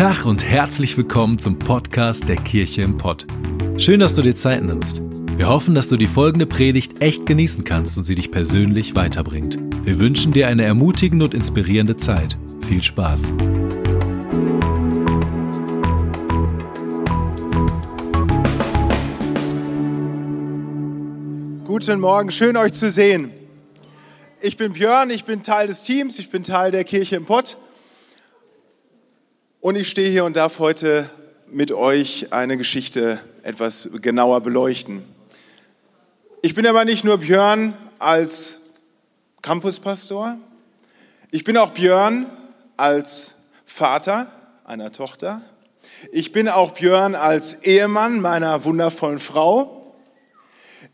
Tag und herzlich willkommen zum Podcast der Kirche im Pott. Schön, dass du dir Zeit nimmst. Wir hoffen, dass du die folgende Predigt echt genießen kannst und sie dich persönlich weiterbringt. Wir wünschen dir eine ermutigende und inspirierende Zeit. Viel Spaß. Guten Morgen, schön euch zu sehen. Ich bin Björn, ich bin Teil des Teams, ich bin Teil der Kirche im Pott und ich stehe hier und darf heute mit euch eine Geschichte etwas genauer beleuchten. Ich bin aber nicht nur Björn als Campuspastor, ich bin auch Björn als Vater einer Tochter. Ich bin auch Björn als Ehemann meiner wundervollen Frau.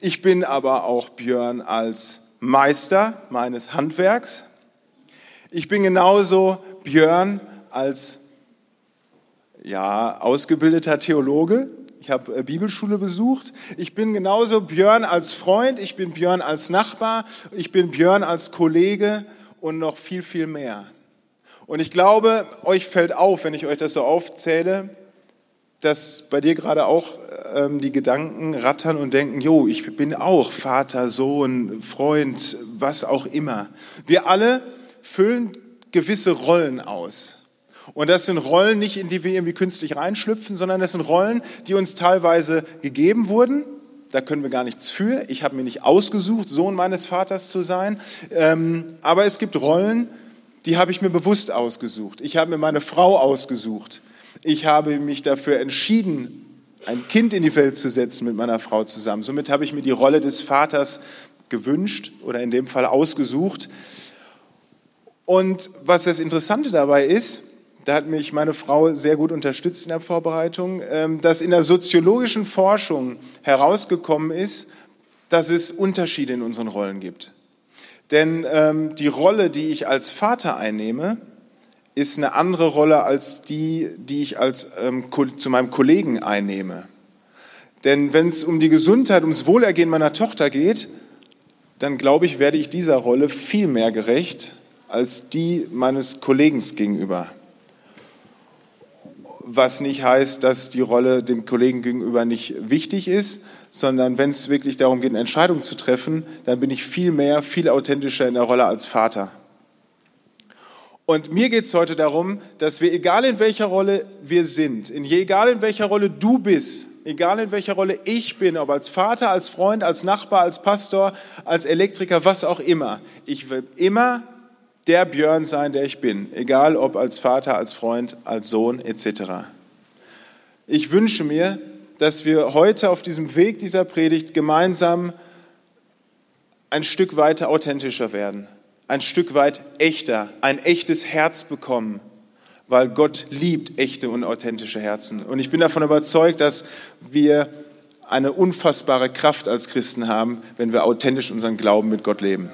Ich bin aber auch Björn als Meister meines Handwerks. Ich bin genauso Björn als ja, ausgebildeter Theologe. Ich habe äh, Bibelschule besucht. Ich bin genauso Björn als Freund, ich bin Björn als Nachbar, ich bin Björn als Kollege und noch viel, viel mehr. Und ich glaube, euch fällt auf, wenn ich euch das so aufzähle, dass bei dir gerade auch ähm, die Gedanken rattern und denken, jo, ich bin auch Vater, Sohn, Freund, was auch immer. Wir alle füllen gewisse Rollen aus. Und das sind Rollen nicht, in die wir irgendwie künstlich reinschlüpfen, sondern das sind Rollen, die uns teilweise gegeben wurden. Da können wir gar nichts für. Ich habe mir nicht ausgesucht, Sohn meines Vaters zu sein. Ähm, aber es gibt Rollen, die habe ich mir bewusst ausgesucht. Ich habe mir meine Frau ausgesucht. Ich habe mich dafür entschieden, ein Kind in die Welt zu setzen mit meiner Frau zusammen. Somit habe ich mir die Rolle des Vaters gewünscht oder in dem Fall ausgesucht. Und was das Interessante dabei ist, da hat mich meine Frau sehr gut unterstützt in der Vorbereitung, ähm, dass in der soziologischen Forschung herausgekommen ist, dass es Unterschiede in unseren Rollen gibt. Denn ähm, die Rolle, die ich als Vater einnehme, ist eine andere Rolle als die, die ich als, ähm, zu meinem Kollegen einnehme. Denn wenn es um die Gesundheit, ums Wohlergehen meiner Tochter geht, dann glaube ich, werde ich dieser Rolle viel mehr gerecht als die meines Kollegen gegenüber was nicht heißt, dass die Rolle dem Kollegen gegenüber nicht wichtig ist, sondern wenn es wirklich darum geht, eine Entscheidung zu treffen, dann bin ich viel mehr, viel authentischer in der Rolle als Vater. Und mir geht es heute darum, dass wir, egal in welcher Rolle wir sind, in, egal in welcher Rolle du bist, egal in welcher Rolle ich bin, ob als Vater, als Freund, als Nachbar, als Pastor, als Elektriker, was auch immer, ich will immer der Björn sein, der ich bin, egal ob als Vater, als Freund, als Sohn etc. Ich wünsche mir, dass wir heute auf diesem Weg dieser Predigt gemeinsam ein Stück weiter authentischer werden, ein Stück weit echter, ein echtes Herz bekommen, weil Gott liebt echte und authentische Herzen. Und ich bin davon überzeugt, dass wir eine unfassbare Kraft als Christen haben, wenn wir authentisch unseren Glauben mit Gott leben.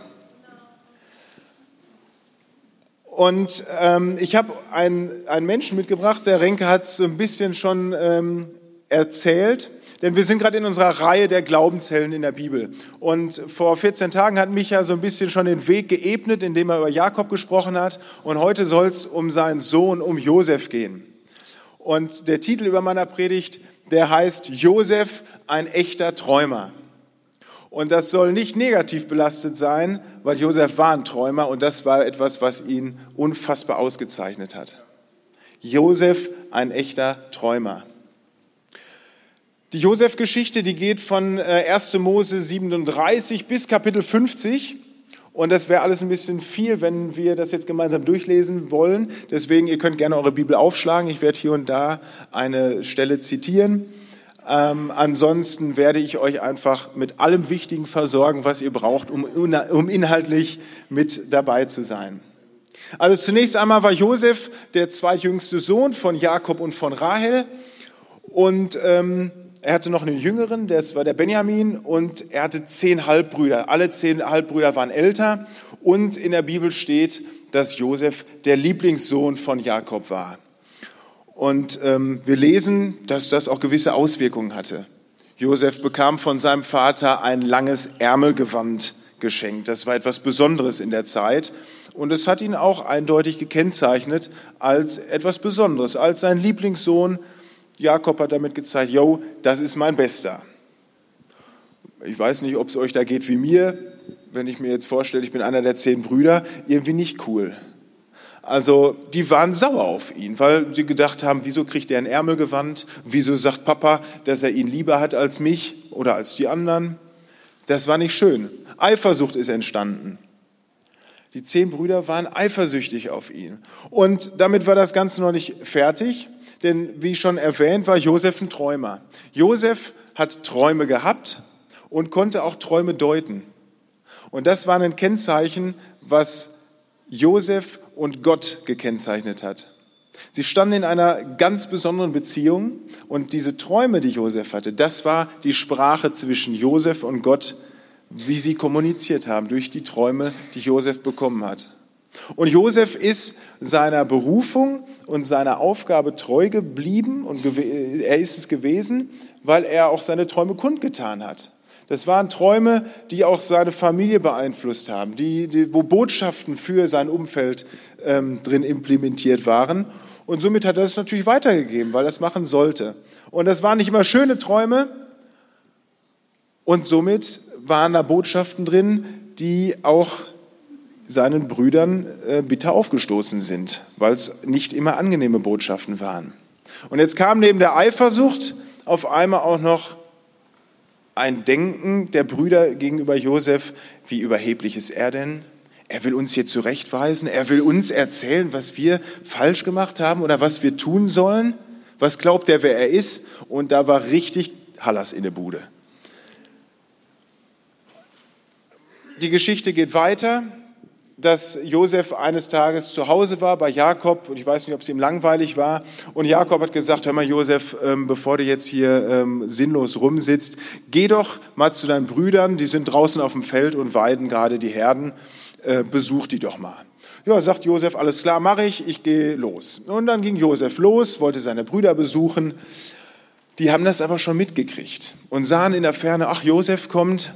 Und ähm, ich habe einen, einen Menschen mitgebracht, der Renke hat es so ein bisschen schon ähm, erzählt, denn wir sind gerade in unserer Reihe der Glaubenshelden in der Bibel. Und vor 14 Tagen hat Micha so ein bisschen schon den Weg geebnet, indem er über Jakob gesprochen hat. Und heute soll es um seinen Sohn, um Josef gehen. Und der Titel über meiner Predigt, der heißt Josef, ein echter Träumer. Und das soll nicht negativ belastet sein, weil Josef war ein Träumer und das war etwas, was ihn unfassbar ausgezeichnet hat. Josef, ein echter Träumer. Die Josef-Geschichte, die geht von 1. Äh, Mose 37 bis Kapitel 50. Und das wäre alles ein bisschen viel, wenn wir das jetzt gemeinsam durchlesen wollen. Deswegen, ihr könnt gerne eure Bibel aufschlagen. Ich werde hier und da eine Stelle zitieren. Ähm, ansonsten werde ich euch einfach mit allem Wichtigen versorgen, was ihr braucht, um, um inhaltlich mit dabei zu sein. Also zunächst einmal war Josef der zweitjüngste Sohn von Jakob und von Rahel. Und ähm, er hatte noch einen jüngeren, das war der Benjamin, und er hatte zehn Halbbrüder. Alle zehn Halbbrüder waren älter. Und in der Bibel steht, dass Josef der Lieblingssohn von Jakob war. Und ähm, wir lesen, dass das auch gewisse Auswirkungen hatte. Josef bekam von seinem Vater ein langes Ärmelgewand geschenkt. Das war etwas Besonderes in der Zeit. Und es hat ihn auch eindeutig gekennzeichnet als etwas Besonderes, als sein Lieblingssohn. Jakob hat damit gezeigt, yo, das ist mein Bester. Ich weiß nicht, ob es euch da geht wie mir, wenn ich mir jetzt vorstelle, ich bin einer der zehn Brüder, irgendwie nicht cool. Also die waren sauer auf ihn, weil sie gedacht haben, wieso kriegt er ein Ärmelgewand? Wieso sagt Papa, dass er ihn lieber hat als mich oder als die anderen? Das war nicht schön. Eifersucht ist entstanden. Die zehn Brüder waren eifersüchtig auf ihn. Und damit war das Ganze noch nicht fertig, denn wie schon erwähnt, war Josef ein Träumer. Josef hat Träume gehabt und konnte auch Träume deuten. Und das war ein Kennzeichen, was Josef und Gott gekennzeichnet hat. Sie standen in einer ganz besonderen Beziehung und diese Träume, die Josef hatte, das war die Sprache zwischen Josef und Gott, wie sie kommuniziert haben durch die Träume, die Josef bekommen hat. Und Josef ist seiner Berufung und seiner Aufgabe treu geblieben und er ist es gewesen, weil er auch seine Träume kundgetan hat. Das waren Träume, die auch seine Familie beeinflusst haben, die, die wo Botschaften für sein Umfeld ähm, drin implementiert waren. Und somit hat er das natürlich weitergegeben, weil er es machen sollte. Und das waren nicht immer schöne Träume. Und somit waren da Botschaften drin, die auch seinen Brüdern äh, bitter aufgestoßen sind, weil es nicht immer angenehme Botschaften waren. Und jetzt kam neben der Eifersucht auf einmal auch noch ein Denken der Brüder gegenüber Josef, wie überheblich ist er denn? Er will uns hier zurechtweisen, er will uns erzählen, was wir falsch gemacht haben oder was wir tun sollen. Was glaubt er, wer er ist? Und da war richtig Hallas in der Bude. Die Geschichte geht weiter dass Josef eines Tages zu Hause war bei Jakob und ich weiß nicht, ob es ihm langweilig war. Und Jakob hat gesagt, hör mal Josef, ähm, bevor du jetzt hier ähm, sinnlos rumsitzt, geh doch mal zu deinen Brüdern, die sind draußen auf dem Feld und weiden gerade die Herden, äh, besuch die doch mal. Ja, sagt Josef, alles klar, mache ich, ich gehe los. Und dann ging Josef los, wollte seine Brüder besuchen. Die haben das aber schon mitgekriegt und sahen in der Ferne, ach, Josef kommt,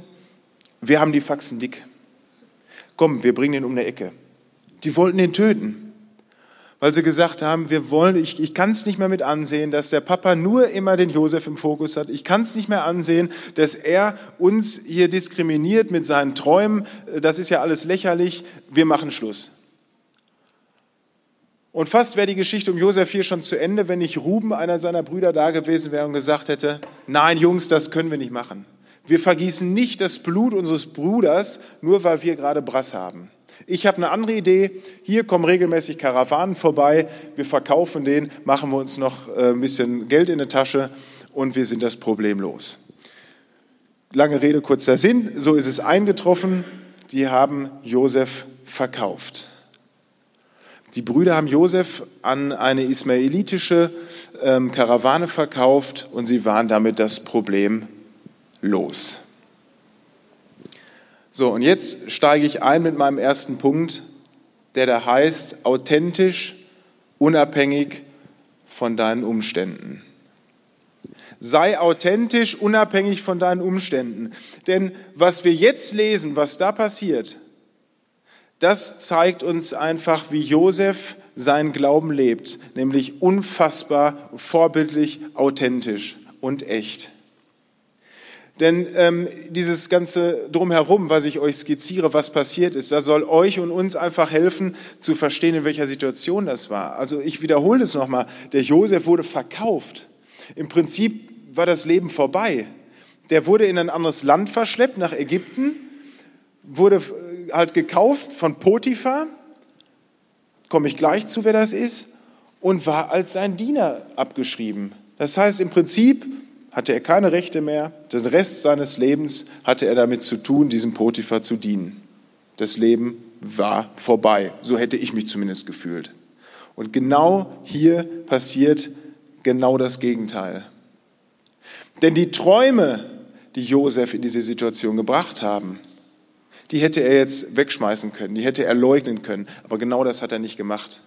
wir haben die Faxen dick komm, wir bringen ihn um eine Ecke. Die wollten ihn töten, weil sie gesagt haben, wir wollen, ich, ich kann es nicht mehr mit ansehen, dass der Papa nur immer den Josef im Fokus hat. Ich kann es nicht mehr ansehen, dass er uns hier diskriminiert mit seinen Träumen. Das ist ja alles lächerlich. Wir machen Schluss. Und fast wäre die Geschichte um Josef hier schon zu Ende, wenn nicht Ruben, einer seiner Brüder, da gewesen wäre und gesagt hätte, nein Jungs, das können wir nicht machen. Wir vergießen nicht das Blut unseres Bruders, nur weil wir gerade Brass haben. Ich habe eine andere Idee. Hier kommen regelmäßig Karawanen vorbei. Wir verkaufen den, machen wir uns noch äh, ein bisschen Geld in die Tasche und wir sind das Problem los. Lange Rede, kurzer Sinn. So ist es eingetroffen. Die haben Josef verkauft. Die Brüder haben Josef an eine ismaelitische ähm, Karawane verkauft und sie waren damit das Problem los. So, und jetzt steige ich ein mit meinem ersten Punkt, der da heißt, authentisch, unabhängig von deinen Umständen. Sei authentisch, unabhängig von deinen Umständen. Denn was wir jetzt lesen, was da passiert, das zeigt uns einfach, wie Josef seinen Glauben lebt, nämlich unfassbar, vorbildlich, authentisch und echt. Denn ähm, dieses ganze Drumherum, was ich euch skizziere, was passiert ist, da soll euch und uns einfach helfen zu verstehen, in welcher Situation das war. Also ich wiederhole es nochmal, der Josef wurde verkauft. Im Prinzip war das Leben vorbei. Der wurde in ein anderes Land verschleppt, nach Ägypten, wurde äh, halt gekauft von Potiphar, komme ich gleich zu, wer das ist, und war als sein Diener abgeschrieben. Das heißt im Prinzip, hatte er keine Rechte mehr. Den Rest seines Lebens hatte er damit zu tun, diesem Potiphar zu dienen. Das Leben war vorbei. So hätte ich mich zumindest gefühlt. Und genau hier passiert genau das Gegenteil. Denn die Träume, die Josef in diese Situation gebracht haben, die hätte er jetzt wegschmeißen können, die hätte er leugnen können. Aber genau das hat er nicht gemacht.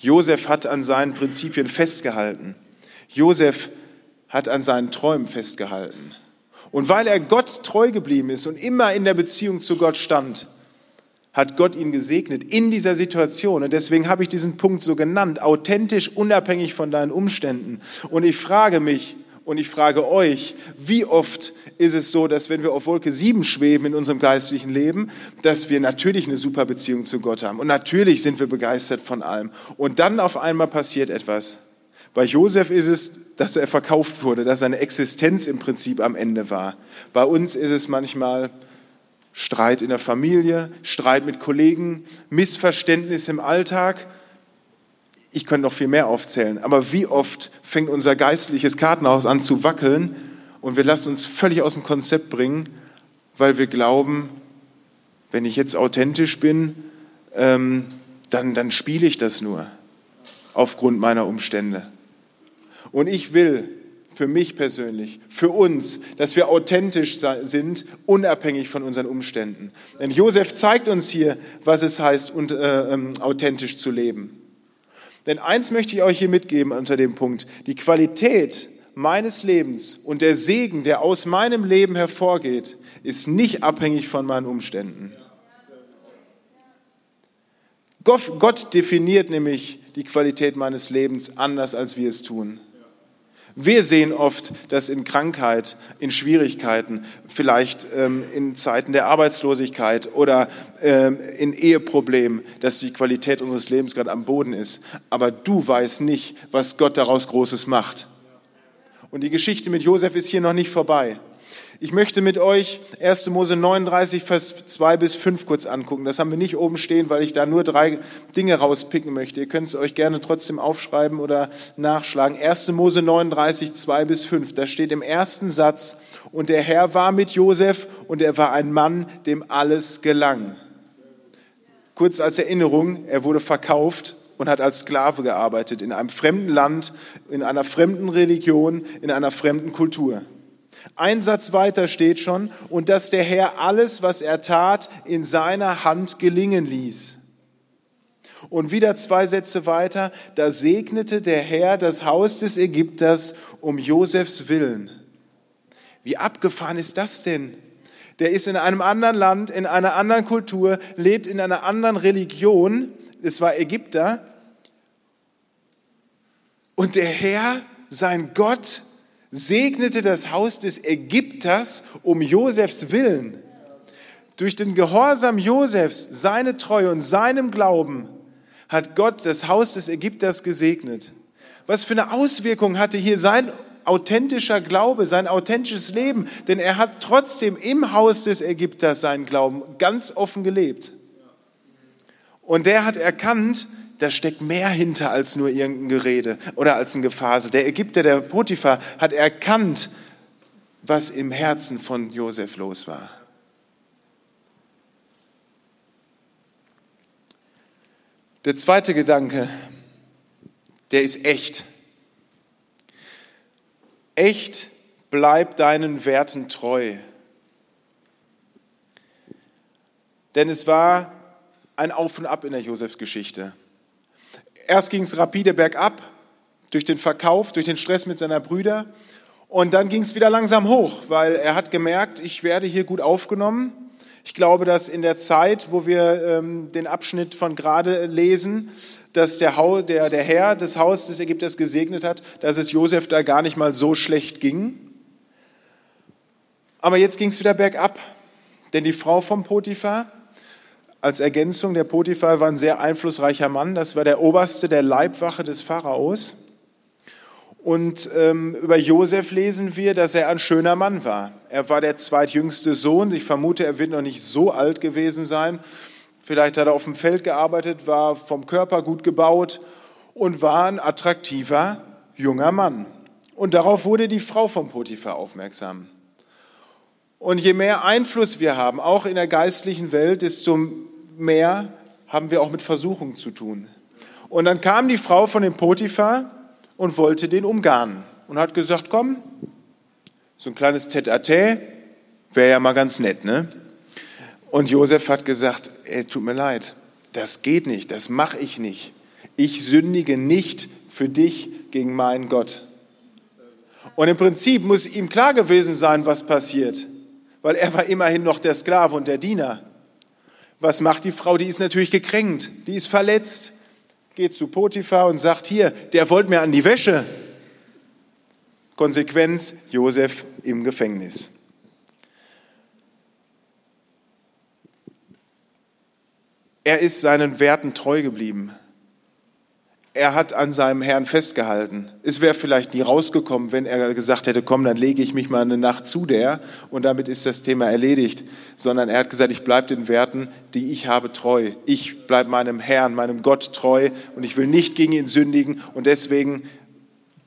Josef hat an seinen Prinzipien festgehalten. Josef hat an seinen Träumen festgehalten. Und weil er Gott treu geblieben ist und immer in der Beziehung zu Gott stand, hat Gott ihn gesegnet in dieser Situation. Und deswegen habe ich diesen Punkt so genannt, authentisch, unabhängig von deinen Umständen. Und ich frage mich und ich frage euch, wie oft ist es so, dass wenn wir auf Wolke 7 schweben in unserem geistlichen Leben, dass wir natürlich eine super Beziehung zu Gott haben. Und natürlich sind wir begeistert von allem. Und dann auf einmal passiert etwas. Bei Josef ist es, dass er verkauft wurde, dass seine Existenz im Prinzip am Ende war. Bei uns ist es manchmal Streit in der Familie, Streit mit Kollegen, Missverständnis im Alltag. Ich könnte noch viel mehr aufzählen. Aber wie oft fängt unser geistliches Kartenhaus an zu wackeln und wir lassen uns völlig aus dem Konzept bringen, weil wir glauben, wenn ich jetzt authentisch bin, ähm, dann, dann spiele ich das nur aufgrund meiner Umstände. Und ich will für mich persönlich, für uns, dass wir authentisch sind, unabhängig von unseren Umständen. Denn Josef zeigt uns hier, was es heißt, und, äh, ähm, authentisch zu leben. Denn eins möchte ich euch hier mitgeben unter dem Punkt. Die Qualität meines Lebens und der Segen, der aus meinem Leben hervorgeht, ist nicht abhängig von meinen Umständen. Gott definiert nämlich die Qualität meines Lebens anders, als wir es tun. Wir sehen oft, dass in Krankheit, in Schwierigkeiten, vielleicht ähm, in Zeiten der Arbeitslosigkeit oder ähm, in Eheproblemen, dass die Qualität unseres Lebens gerade am Boden ist. Aber du weißt nicht, was Gott daraus Großes macht. Und die Geschichte mit Josef ist hier noch nicht vorbei. Ich möchte mit euch 1. Mose 39, Vers 2 bis 5 kurz angucken. Das haben wir nicht oben stehen, weil ich da nur drei Dinge rauspicken möchte. Ihr könnt es euch gerne trotzdem aufschreiben oder nachschlagen. 1. Mose 39, 2 bis 5. Da steht im ersten Satz, und der Herr war mit Josef und er war ein Mann, dem alles gelang. Kurz als Erinnerung, er wurde verkauft und hat als Sklave gearbeitet in einem fremden Land, in einer fremden Religion, in einer fremden Kultur. Ein Satz weiter steht schon, und dass der Herr alles, was er tat, in seiner Hand gelingen ließ. Und wieder zwei Sätze weiter, da segnete der Herr das Haus des Ägypters um Josefs Willen. Wie abgefahren ist das denn? Der ist in einem anderen Land, in einer anderen Kultur, lebt in einer anderen Religion. Es war Ägypter. Und der Herr, sein Gott, segnete das Haus des Ägypters um Josefs Willen. Durch den Gehorsam Josefs, seine Treue und seinem Glauben hat Gott das Haus des Ägypters gesegnet. Was für eine Auswirkung hatte hier sein authentischer Glaube, sein authentisches Leben? Denn er hat trotzdem im Haus des Ägypters seinen Glauben ganz offen gelebt. Und der hat erkannt, da steckt mehr hinter als nur irgendein Gerede oder als ein Gefasel. Der Ägypter, der Potiphar, hat erkannt, was im Herzen von Josef los war. Der zweite Gedanke, der ist echt. Echt bleib deinen Werten treu. Denn es war ein Auf und Ab in der Josefs-Geschichte. Erst ging es rapide bergab durch den Verkauf, durch den Stress mit seiner Brüder. Und dann ging es wieder langsam hoch, weil er hat gemerkt, ich werde hier gut aufgenommen. Ich glaube, dass in der Zeit, wo wir ähm, den Abschnitt von gerade lesen, dass der, der, der Herr des Hauses des Ägypters gesegnet hat, dass es Josef da gar nicht mal so schlecht ging. Aber jetzt ging es wieder bergab, denn die Frau vom Potiphar, als Ergänzung, der Potiphar war ein sehr einflussreicher Mann. Das war der Oberste der Leibwache des Pharaos. Und ähm, über Josef lesen wir, dass er ein schöner Mann war. Er war der zweitjüngste Sohn. Ich vermute, er wird noch nicht so alt gewesen sein. Vielleicht hat er auf dem Feld gearbeitet, war vom Körper gut gebaut und war ein attraktiver junger Mann. Und darauf wurde die Frau vom Potiphar aufmerksam. Und je mehr Einfluss wir haben, auch in der geistlichen Welt, desto mehr haben wir auch mit Versuchung zu tun. Und dann kam die Frau von dem Potiphar und wollte den umgarnen und hat gesagt, komm, so ein kleines Tête-à-Tête wäre ja mal ganz nett, ne? Und Josef hat gesagt, ey, tut mir leid, das geht nicht, das mache ich nicht. Ich sündige nicht für dich gegen meinen Gott. Und im Prinzip muss ihm klar gewesen sein, was passiert, weil er war immerhin noch der Sklave und der Diener. Was macht die Frau? Die ist natürlich gekränkt, die ist verletzt, geht zu Potiphar und sagt, hier, der wollte mir an die Wäsche. Konsequenz, Josef im Gefängnis. Er ist seinen Werten treu geblieben. Er hat an seinem Herrn festgehalten. Es wäre vielleicht nie rausgekommen, wenn er gesagt hätte, komm, dann lege ich mich mal eine Nacht zu der und damit ist das Thema erledigt. Sondern er hat gesagt, ich bleibe den Werten, die ich habe, treu. Ich bleibe meinem Herrn, meinem Gott treu und ich will nicht gegen ihn sündigen und deswegen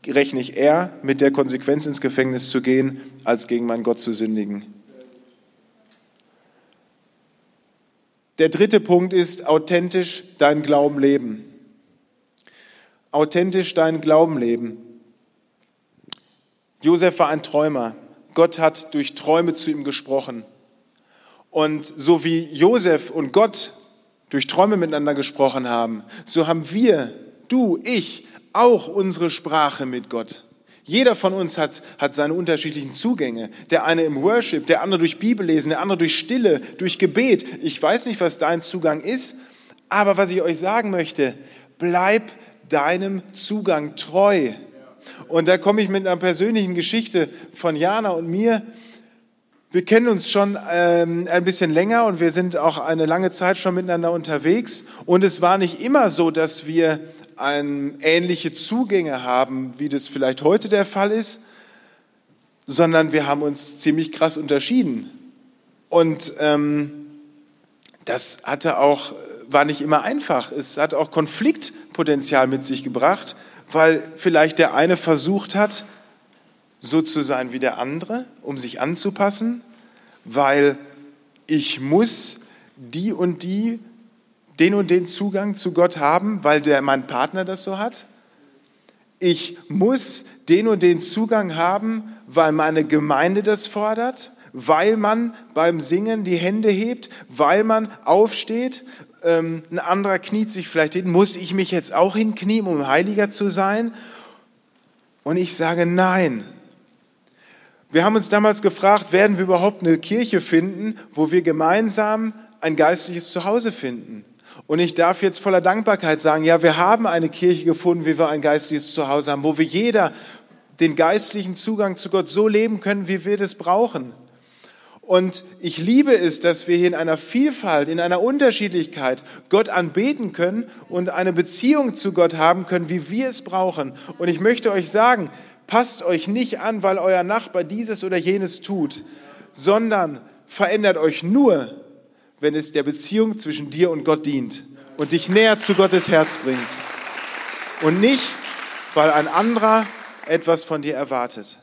rechne ich eher mit der Konsequenz ins Gefängnis zu gehen, als gegen meinen Gott zu sündigen. Der dritte Punkt ist authentisch dein Glauben leben authentisch deinen Glauben leben. Josef war ein Träumer. Gott hat durch Träume zu ihm gesprochen. Und so wie Josef und Gott durch Träume miteinander gesprochen haben, so haben wir, du, ich, auch unsere Sprache mit Gott. Jeder von uns hat, hat seine unterschiedlichen Zugänge. Der eine im Worship, der andere durch Bibellesen, der andere durch Stille, durch Gebet. Ich weiß nicht, was dein Zugang ist, aber was ich euch sagen möchte, bleib deinem Zugang treu. Und da komme ich mit einer persönlichen Geschichte von Jana und mir. Wir kennen uns schon ähm, ein bisschen länger und wir sind auch eine lange Zeit schon miteinander unterwegs. Und es war nicht immer so, dass wir ein, ähnliche Zugänge haben, wie das vielleicht heute der Fall ist, sondern wir haben uns ziemlich krass unterschieden. Und ähm, das hatte auch war nicht immer einfach. Es hat auch Konfliktpotenzial mit sich gebracht, weil vielleicht der eine versucht hat, so zu sein wie der andere, um sich anzupassen, weil ich muss die und die, den und den Zugang zu Gott haben, weil der, mein Partner das so hat. Ich muss den und den Zugang haben, weil meine Gemeinde das fordert, weil man beim Singen die Hände hebt, weil man aufsteht, ähm, ein anderer kniet sich vielleicht hin, muss ich mich jetzt auch hinknien, um heiliger zu sein? Und ich sage nein. Wir haben uns damals gefragt, werden wir überhaupt eine Kirche finden, wo wir gemeinsam ein geistliches Zuhause finden? Und ich darf jetzt voller Dankbarkeit sagen, ja, wir haben eine Kirche gefunden, wie wir ein geistliches Zuhause haben, wo wir jeder den geistlichen Zugang zu Gott so leben können, wie wir das brauchen. Und ich liebe es, dass wir hier in einer Vielfalt, in einer Unterschiedlichkeit Gott anbeten können und eine Beziehung zu Gott haben können, wie wir es brauchen. Und ich möchte euch sagen, passt euch nicht an, weil euer Nachbar dieses oder jenes tut, sondern verändert euch nur, wenn es der Beziehung zwischen dir und Gott dient und dich näher zu Gottes Herz bringt. Und nicht, weil ein anderer etwas von dir erwartet.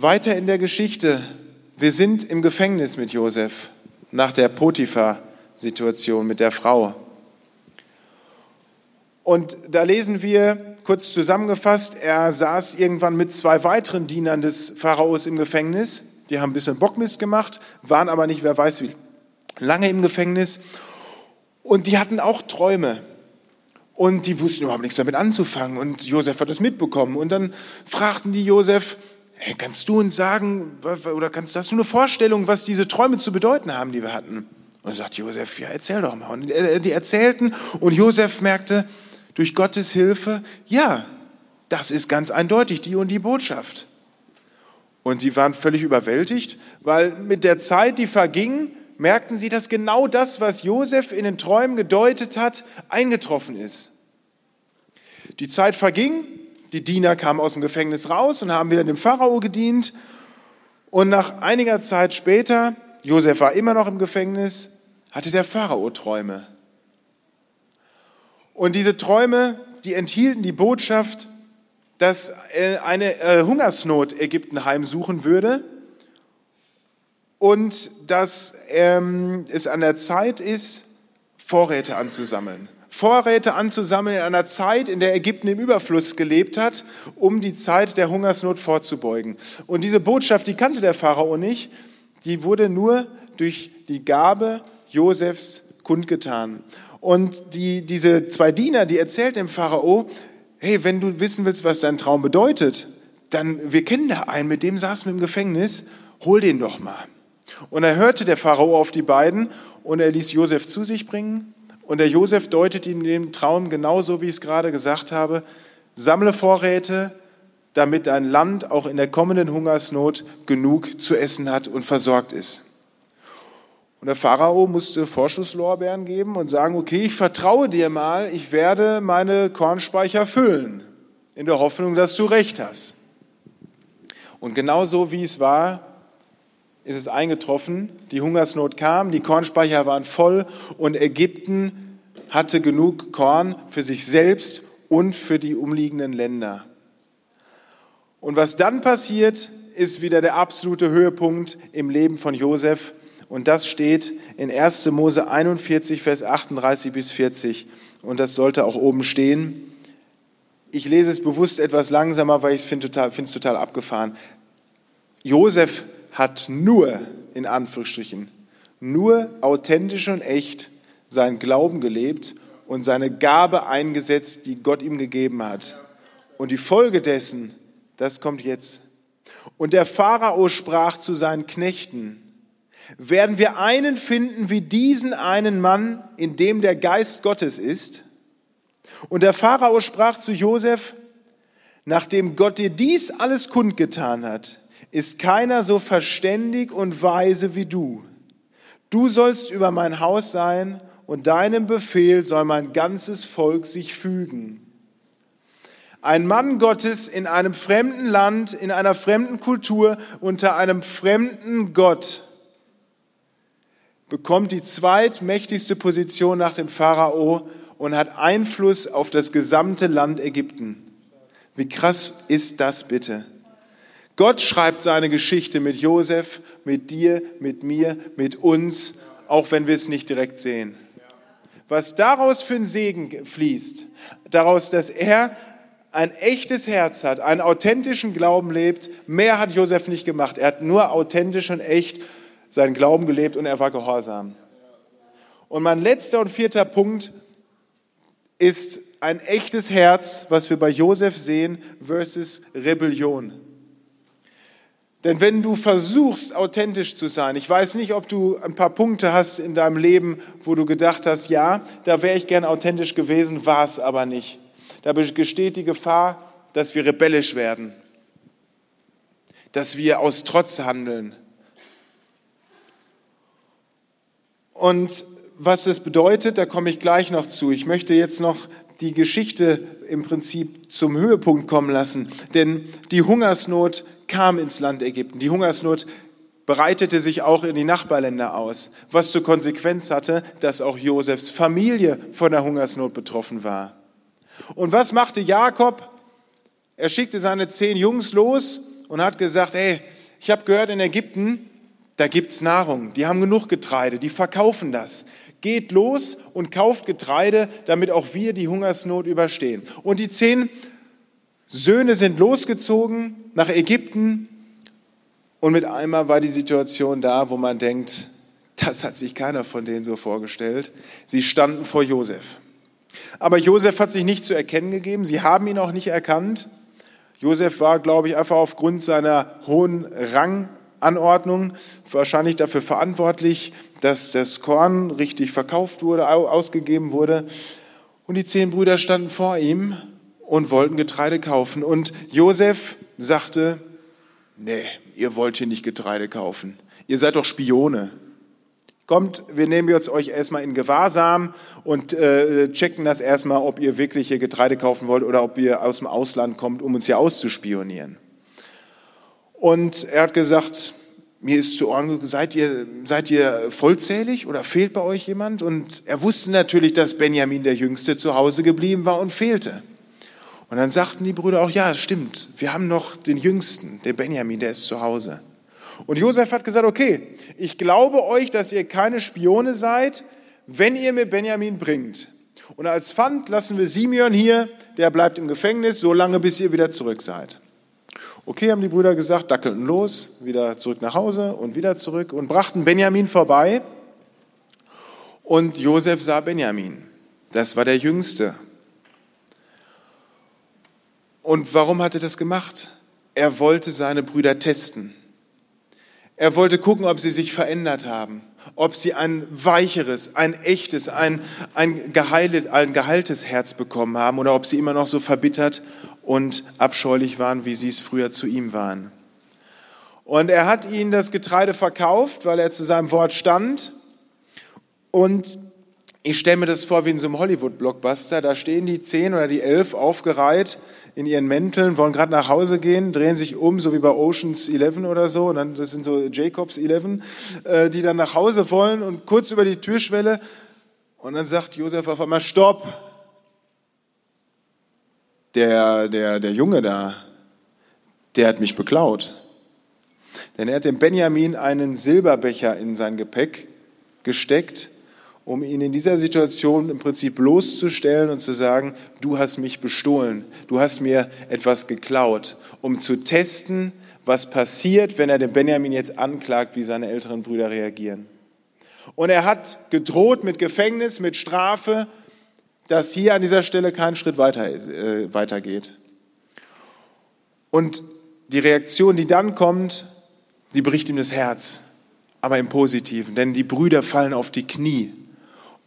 Weiter in der Geschichte. Wir sind im Gefängnis mit Josef nach der Potiphar-Situation mit der Frau. Und da lesen wir, kurz zusammengefasst, er saß irgendwann mit zwei weiteren Dienern des Pharaos im Gefängnis. Die haben ein bisschen Bockmist gemacht, waren aber nicht, wer weiß wie lange im Gefängnis. Und die hatten auch Träume. Und die wussten überhaupt nichts damit anzufangen. Und Josef hat das mitbekommen. Und dann fragten die Josef, hey, kannst du uns sagen, oder kannst, hast du eine Vorstellung, was diese Träume zu bedeuten haben, die wir hatten? Und sagt Josef, ja, erzähl doch mal. Und die erzählten und Josef merkte, durch Gottes Hilfe, ja, das ist ganz eindeutig die und die Botschaft. Und die waren völlig überwältigt, weil mit der Zeit, die verging, merkten sie, dass genau das, was Josef in den Träumen gedeutet hat, eingetroffen ist. Die Zeit verging, die Diener kamen aus dem Gefängnis raus und haben wieder dem Pharao gedient. Und nach einiger Zeit später, Josef war immer noch im Gefängnis, hatte der Pharao Träume. Und diese Träume, die enthielten die Botschaft, dass eine äh, Hungersnot Ägypten heimsuchen würde und dass ähm, es an der Zeit ist, Vorräte anzusammeln. Vorräte anzusammeln in einer Zeit, in der Ägypten im Überfluss gelebt hat, um die Zeit der Hungersnot vorzubeugen. Und diese Botschaft, die kannte der Pharao nicht, die wurde nur durch die Gabe Josefs kundgetan. Und die, diese zwei Diener, die erzählten dem Pharao, hey, wenn du wissen willst, was dein Traum bedeutet, dann, wir kennen da einen, mit dem saßen wir im Gefängnis hol den doch mal. Und er hörte der Pharao auf die beiden und er ließ Josef zu sich bringen. Und der Josef deutet ihm den Traum genauso, wie ich es gerade gesagt habe. Sammle Vorräte, damit dein Land auch in der kommenden Hungersnot genug zu essen hat und versorgt ist. Und der Pharao musste Vorschusslorbeeren geben und sagen, okay, ich vertraue dir mal, ich werde meine Kornspeicher füllen, in der Hoffnung, dass du recht hast. Und genauso wie es war, ist es eingetroffen. Die Hungersnot kam, die Kornspeicher waren voll und Ägypten hatte genug Korn für sich selbst und für die umliegenden Länder. Und was dann passiert, ist wieder der absolute Höhepunkt im Leben von Josef. Und das steht in 1. Mose 41, Vers 38 bis 40. Und das sollte auch oben stehen. Ich lese es bewusst etwas langsamer, weil ich es finde total, es total abgefahren. Josef hat nur, in Anführungsstrichen, nur authentisch und echt seinen Glauben gelebt und seine Gabe eingesetzt, die Gott ihm gegeben hat. Und die Folge dessen, das kommt jetzt. Und der Pharao sprach zu seinen Knechten, werden wir einen finden wie diesen einen Mann, in dem der Geist Gottes ist? Und der Pharao sprach zu Josef, nachdem Gott dir dies alles kundgetan hat, ist keiner so verständig und weise wie du. Du sollst über mein Haus sein und deinem Befehl soll mein ganzes Volk sich fügen. Ein Mann Gottes in einem fremden Land, in einer fremden Kultur, unter einem fremden Gott bekommt die zweitmächtigste Position nach dem Pharao und hat Einfluss auf das gesamte Land Ägypten. Wie krass ist das bitte? Gott schreibt seine Geschichte mit Josef, mit dir, mit mir, mit uns, auch wenn wir es nicht direkt sehen. Was daraus für ein Segen fließt, daraus, dass er ein echtes Herz hat, einen authentischen Glauben lebt, mehr hat Josef nicht gemacht. Er hat nur authentisch und echt seinen Glauben gelebt und er war gehorsam. Und mein letzter und vierter Punkt ist ein echtes Herz, was wir bei Josef sehen, versus Rebellion. Denn wenn du versuchst, authentisch zu sein, ich weiß nicht, ob du ein paar Punkte hast in deinem Leben, wo du gedacht hast, ja, da wäre ich gern authentisch gewesen, war es aber nicht. Da besteht die Gefahr, dass wir rebellisch werden, dass wir aus Trotz handeln, Und was das bedeutet, da komme ich gleich noch zu. Ich möchte jetzt noch die Geschichte im Prinzip zum Höhepunkt kommen lassen, denn die Hungersnot kam ins Land Ägypten. Die Hungersnot breitete sich auch in die Nachbarländer aus, was zur Konsequenz hatte, dass auch Josefs Familie von der Hungersnot betroffen war. Und was machte Jakob? Er schickte seine zehn Jungs los und hat gesagt, hey, ich habe gehört, in Ägypten da gibt es Nahrung, die haben genug Getreide, die verkaufen das. Geht los und kauft Getreide, damit auch wir die Hungersnot überstehen. Und die zehn Söhne sind losgezogen nach Ägypten und mit einmal war die Situation da, wo man denkt, das hat sich keiner von denen so vorgestellt. Sie standen vor Josef. Aber Josef hat sich nicht zu erkennen gegeben, sie haben ihn auch nicht erkannt. Josef war, glaube ich, einfach aufgrund seiner hohen Rang Anordnung wahrscheinlich dafür verantwortlich, dass das Korn richtig verkauft wurde, ausgegeben wurde. Und die zehn Brüder standen vor ihm und wollten Getreide kaufen. Und Josef sagte, nee, ihr wollt hier nicht Getreide kaufen. Ihr seid doch Spione. Kommt, wir nehmen jetzt euch erstmal in Gewahrsam und äh, checken das erstmal, ob ihr wirklich hier Getreide kaufen wollt oder ob ihr aus dem Ausland kommt, um uns hier auszuspionieren. Und er hat gesagt, mir ist zu Ohren, seid ihr, seid ihr vollzählig oder fehlt bei euch jemand? Und er wusste natürlich, dass Benjamin der Jüngste zu Hause geblieben war und fehlte. Und dann sagten die Brüder auch, ja, stimmt, wir haben noch den Jüngsten, der Benjamin, der ist zu Hause. Und Josef hat gesagt, okay, ich glaube euch, dass ihr keine Spione seid, wenn ihr mir Benjamin bringt. Und als Pfand lassen wir Simeon hier, der bleibt im Gefängnis, so lange, bis ihr wieder zurück seid. Okay, haben die Brüder gesagt, dackelten los, wieder zurück nach Hause und wieder zurück und brachten Benjamin vorbei. Und Josef sah Benjamin. Das war der Jüngste. Und warum hat er das gemacht? Er wollte seine Brüder testen. Er wollte gucken, ob sie sich verändert haben, ob sie ein weicheres, ein echtes, ein, ein, geheiltes, ein geheiltes Herz bekommen haben oder ob sie immer noch so verbittert und abscheulich waren, wie sie es früher zu ihm waren. Und er hat ihnen das Getreide verkauft, weil er zu seinem Wort stand. Und ich stelle mir das vor wie in so einem Hollywood-Blockbuster. Da stehen die zehn oder die elf aufgereiht in ihren Mänteln, wollen gerade nach Hause gehen, drehen sich um, so wie bei Oceans 11 oder so. Und dann, das sind so Jacobs 11, äh, die dann nach Hause wollen und kurz über die Türschwelle. Und dann sagt Josef auf einmal: Stopp! Der, der, der Junge da, der hat mich beklaut. Denn er hat dem Benjamin einen Silberbecher in sein Gepäck gesteckt um ihn in dieser Situation im Prinzip bloßzustellen und zu sagen, du hast mich bestohlen, du hast mir etwas geklaut, um zu testen, was passiert, wenn er den Benjamin jetzt anklagt, wie seine älteren Brüder reagieren. Und er hat gedroht mit Gefängnis, mit Strafe, dass hier an dieser Stelle kein Schritt weiter, äh, weitergeht. Und die Reaktion, die dann kommt, die bricht ihm das Herz, aber im Positiven, denn die Brüder fallen auf die Knie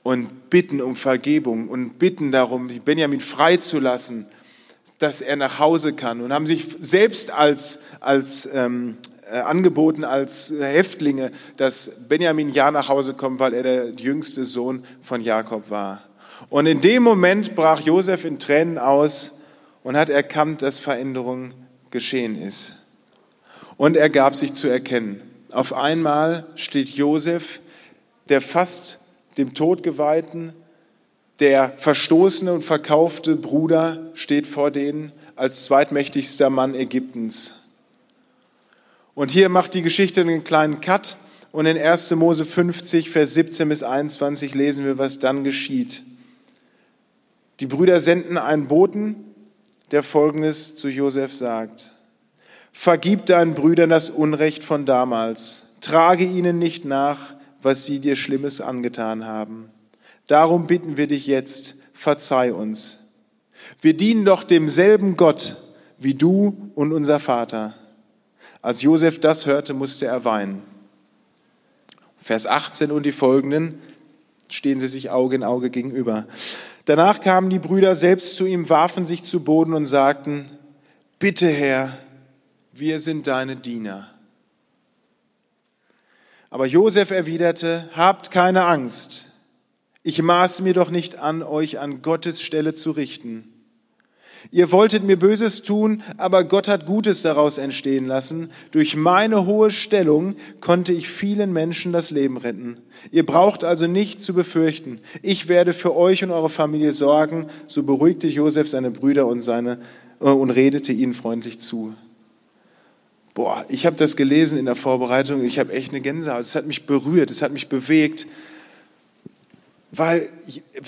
und bitten um Vergebung und bitten darum, Benjamin freizulassen, dass er nach Hause kann und haben sich selbst als, als ähm, äh, angeboten als Häftlinge, dass Benjamin ja nach Hause kommt, weil er der jüngste Sohn von Jakob war. Und in dem Moment brach Josef in Tränen aus und hat erkannt, dass Veränderung geschehen ist. Und er gab sich zu erkennen. Auf einmal steht Josef, der fast dem Todgeweihten, der verstoßene und verkaufte Bruder steht vor denen als zweitmächtigster Mann Ägyptens. Und hier macht die Geschichte einen kleinen Cut und in 1. Mose 50, Vers 17 bis 21 lesen wir, was dann geschieht. Die Brüder senden einen Boten, der Folgendes zu Josef sagt. Vergib deinen Brüdern das Unrecht von damals, trage ihnen nicht nach, was sie dir Schlimmes angetan haben. Darum bitten wir dich jetzt, verzeih uns. Wir dienen doch demselben Gott wie du und unser Vater. Als Josef das hörte, musste er weinen. Vers 18 und die folgenden stehen sie sich Auge in Auge gegenüber. Danach kamen die Brüder selbst zu ihm, warfen sich zu Boden und sagten, Bitte Herr, wir sind deine Diener. Aber Josef erwiderte, habt keine Angst. Ich maß mir doch nicht an, euch an Gottes Stelle zu richten. Ihr wolltet mir Böses tun, aber Gott hat Gutes daraus entstehen lassen. Durch meine hohe Stellung konnte ich vielen Menschen das Leben retten. Ihr braucht also nicht zu befürchten. Ich werde für euch und eure Familie sorgen. So beruhigte Josef seine Brüder und, seine, äh, und redete ihnen freundlich zu. Boah, ich habe das gelesen in der Vorbereitung, ich habe echt eine Gänsehaut. Es hat mich berührt, es hat mich bewegt, weil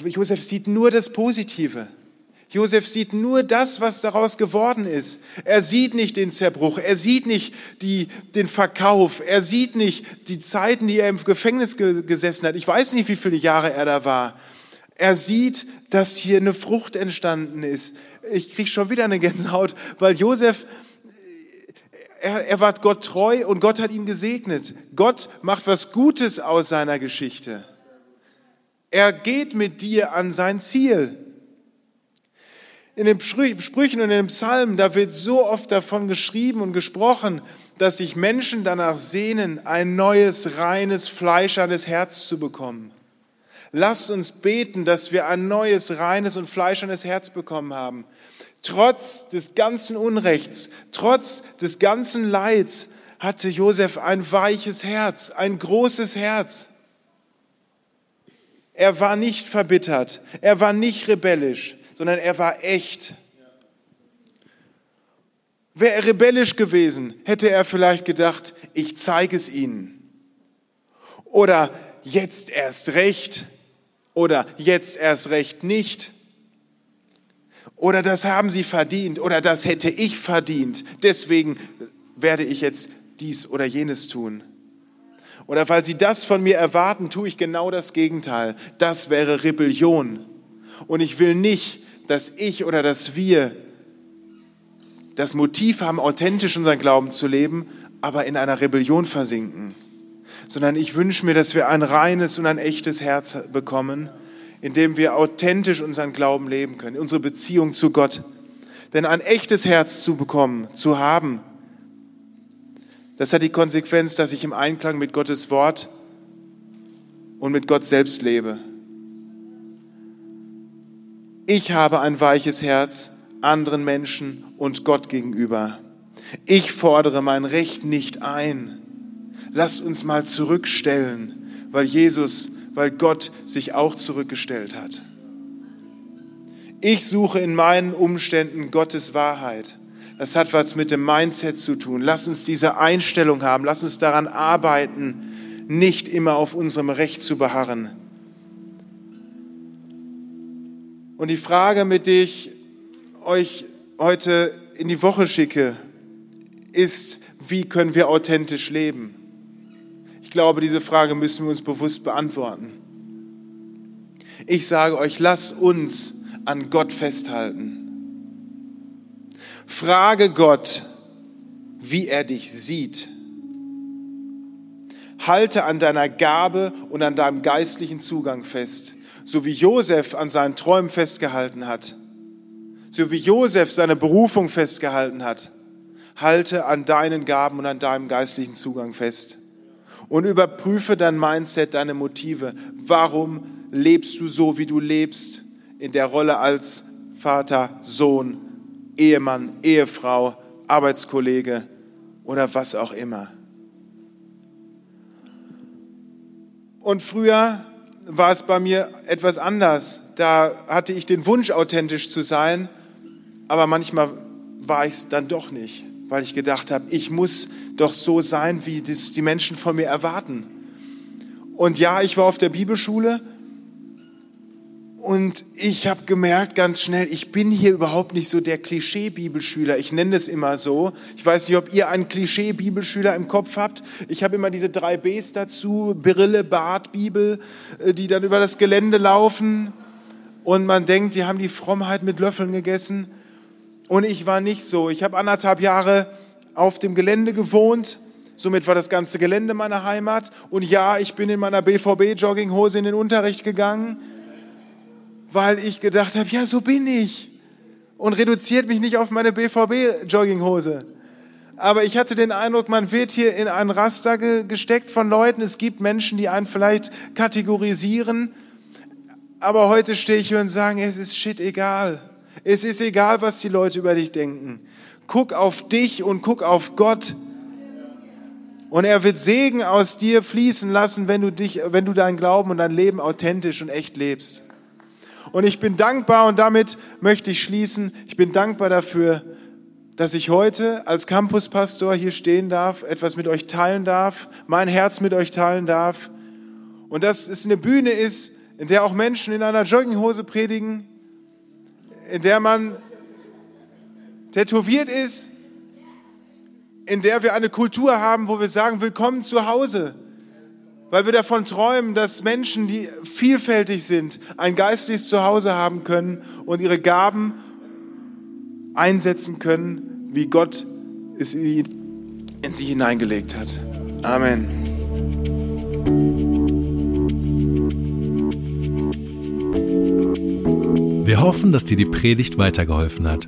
Josef sieht nur das Positive. Josef sieht nur das, was daraus geworden ist. Er sieht nicht den Zerbruch, er sieht nicht die, den Verkauf, er sieht nicht die Zeiten, die er im Gefängnis gesessen hat. Ich weiß nicht, wie viele Jahre er da war. Er sieht, dass hier eine Frucht entstanden ist. Ich kriege schon wieder eine Gänsehaut, weil Josef er, er war Gott treu und Gott hat ihn gesegnet. Gott macht was Gutes aus seiner Geschichte. Er geht mit dir an sein Ziel. In den Sprüchen und in den Psalmen, da wird so oft davon geschrieben und gesprochen, dass sich Menschen danach sehnen, ein neues, reines, fleischernes Herz zu bekommen. Lasst uns beten, dass wir ein neues, reines und fleischernes Herz bekommen haben. Trotz des ganzen Unrechts, trotz des ganzen Leids hatte Josef ein weiches Herz, ein großes Herz. Er war nicht verbittert, er war nicht rebellisch, sondern er war echt. Wäre er rebellisch gewesen, hätte er vielleicht gedacht, ich zeige es ihnen. Oder jetzt erst recht. Oder jetzt erst recht nicht. Oder das haben sie verdient oder das hätte ich verdient. Deswegen werde ich jetzt dies oder jenes tun. Oder weil sie das von mir erwarten, tue ich genau das Gegenteil. Das wäre Rebellion. Und ich will nicht, dass ich oder dass wir das Motiv haben, authentisch unseren Glauben zu leben, aber in einer Rebellion versinken, sondern ich wünsche mir, dass wir ein reines und ein echtes Herz bekommen, in dem wir authentisch unseren Glauben leben können, unsere Beziehung zu Gott. Denn ein echtes Herz zu bekommen, zu haben, das hat die Konsequenz, dass ich im Einklang mit Gottes Wort und mit Gott selbst lebe. Ich habe ein weiches Herz anderen Menschen und Gott gegenüber. Ich fordere mein Recht nicht ein. Lasst uns mal zurückstellen, weil Jesus, weil Gott sich auch zurückgestellt hat. Ich suche in meinen Umständen Gottes Wahrheit. Das hat was mit dem Mindset zu tun. Lass uns diese Einstellung haben. Lass uns daran arbeiten, nicht immer auf unserem Recht zu beharren. Und die Frage, mit der ich euch heute in die Woche schicke, ist, wie können wir authentisch leben? Ich glaube, diese Frage müssen wir uns bewusst beantworten. Ich sage euch, lasst uns an Gott festhalten. Frage Gott, wie er dich sieht. Halte an deiner Gabe und an deinem geistlichen Zugang fest, so wie Josef an seinen Träumen festgehalten hat, so wie Josef seine Berufung festgehalten hat. Halte an deinen Gaben und an deinem geistlichen Zugang fest und überprüfe dein Mindset, deine Motive. Warum lebst du so, wie du lebst, in der Rolle als Vater, Sohn, Ehemann, Ehefrau, Arbeitskollege oder was auch immer. Und früher war es bei mir etwas anders. Da hatte ich den Wunsch, authentisch zu sein, aber manchmal war ich es dann doch nicht, weil ich gedacht habe, ich muss doch so sein, wie das die Menschen von mir erwarten. Und ja, ich war auf der Bibelschule und ich habe gemerkt ganz schnell, ich bin hier überhaupt nicht so der Klischee-Bibelschüler. Ich nenne es immer so. Ich weiß nicht, ob ihr einen Klischee-Bibelschüler im Kopf habt. Ich habe immer diese drei Bs dazu, Brille, Bart, Bibel, äh, die dann über das Gelände laufen. Und man denkt, die haben die Frommheit mit Löffeln gegessen. Und ich war nicht so. Ich habe anderthalb Jahre auf dem Gelände gewohnt. Somit war das ganze Gelände meine Heimat. Und ja, ich bin in meiner BVB-Jogginghose in den Unterricht gegangen weil ich gedacht habe, ja, so bin ich. Und reduziert mich nicht auf meine BVB-Jogginghose. Aber ich hatte den Eindruck, man wird hier in ein Raster gesteckt von Leuten. Es gibt Menschen, die einen vielleicht kategorisieren. Aber heute stehe ich hier und sage, es ist shit egal. Es ist egal, was die Leute über dich denken. Guck auf dich und guck auf Gott. Und er wird Segen aus dir fließen lassen, wenn du dich, wenn du deinen Glauben und dein Leben authentisch und echt lebst. Und ich bin dankbar und damit möchte ich schließen. Ich bin dankbar dafür, dass ich heute als Campuspastor hier stehen darf, etwas mit euch teilen darf, mein Herz mit euch teilen darf. Und dass es eine Bühne ist, in der auch Menschen in einer Jogginghose predigen, in der man tätowiert ist, in der wir eine Kultur haben, wo wir sagen, willkommen zu Hause weil wir davon träumen, dass Menschen, die vielfältig sind, ein geistliches Zuhause haben können und ihre Gaben einsetzen können, wie Gott es in sie hineingelegt hat. Amen. Wir hoffen, dass dir die Predigt weitergeholfen hat.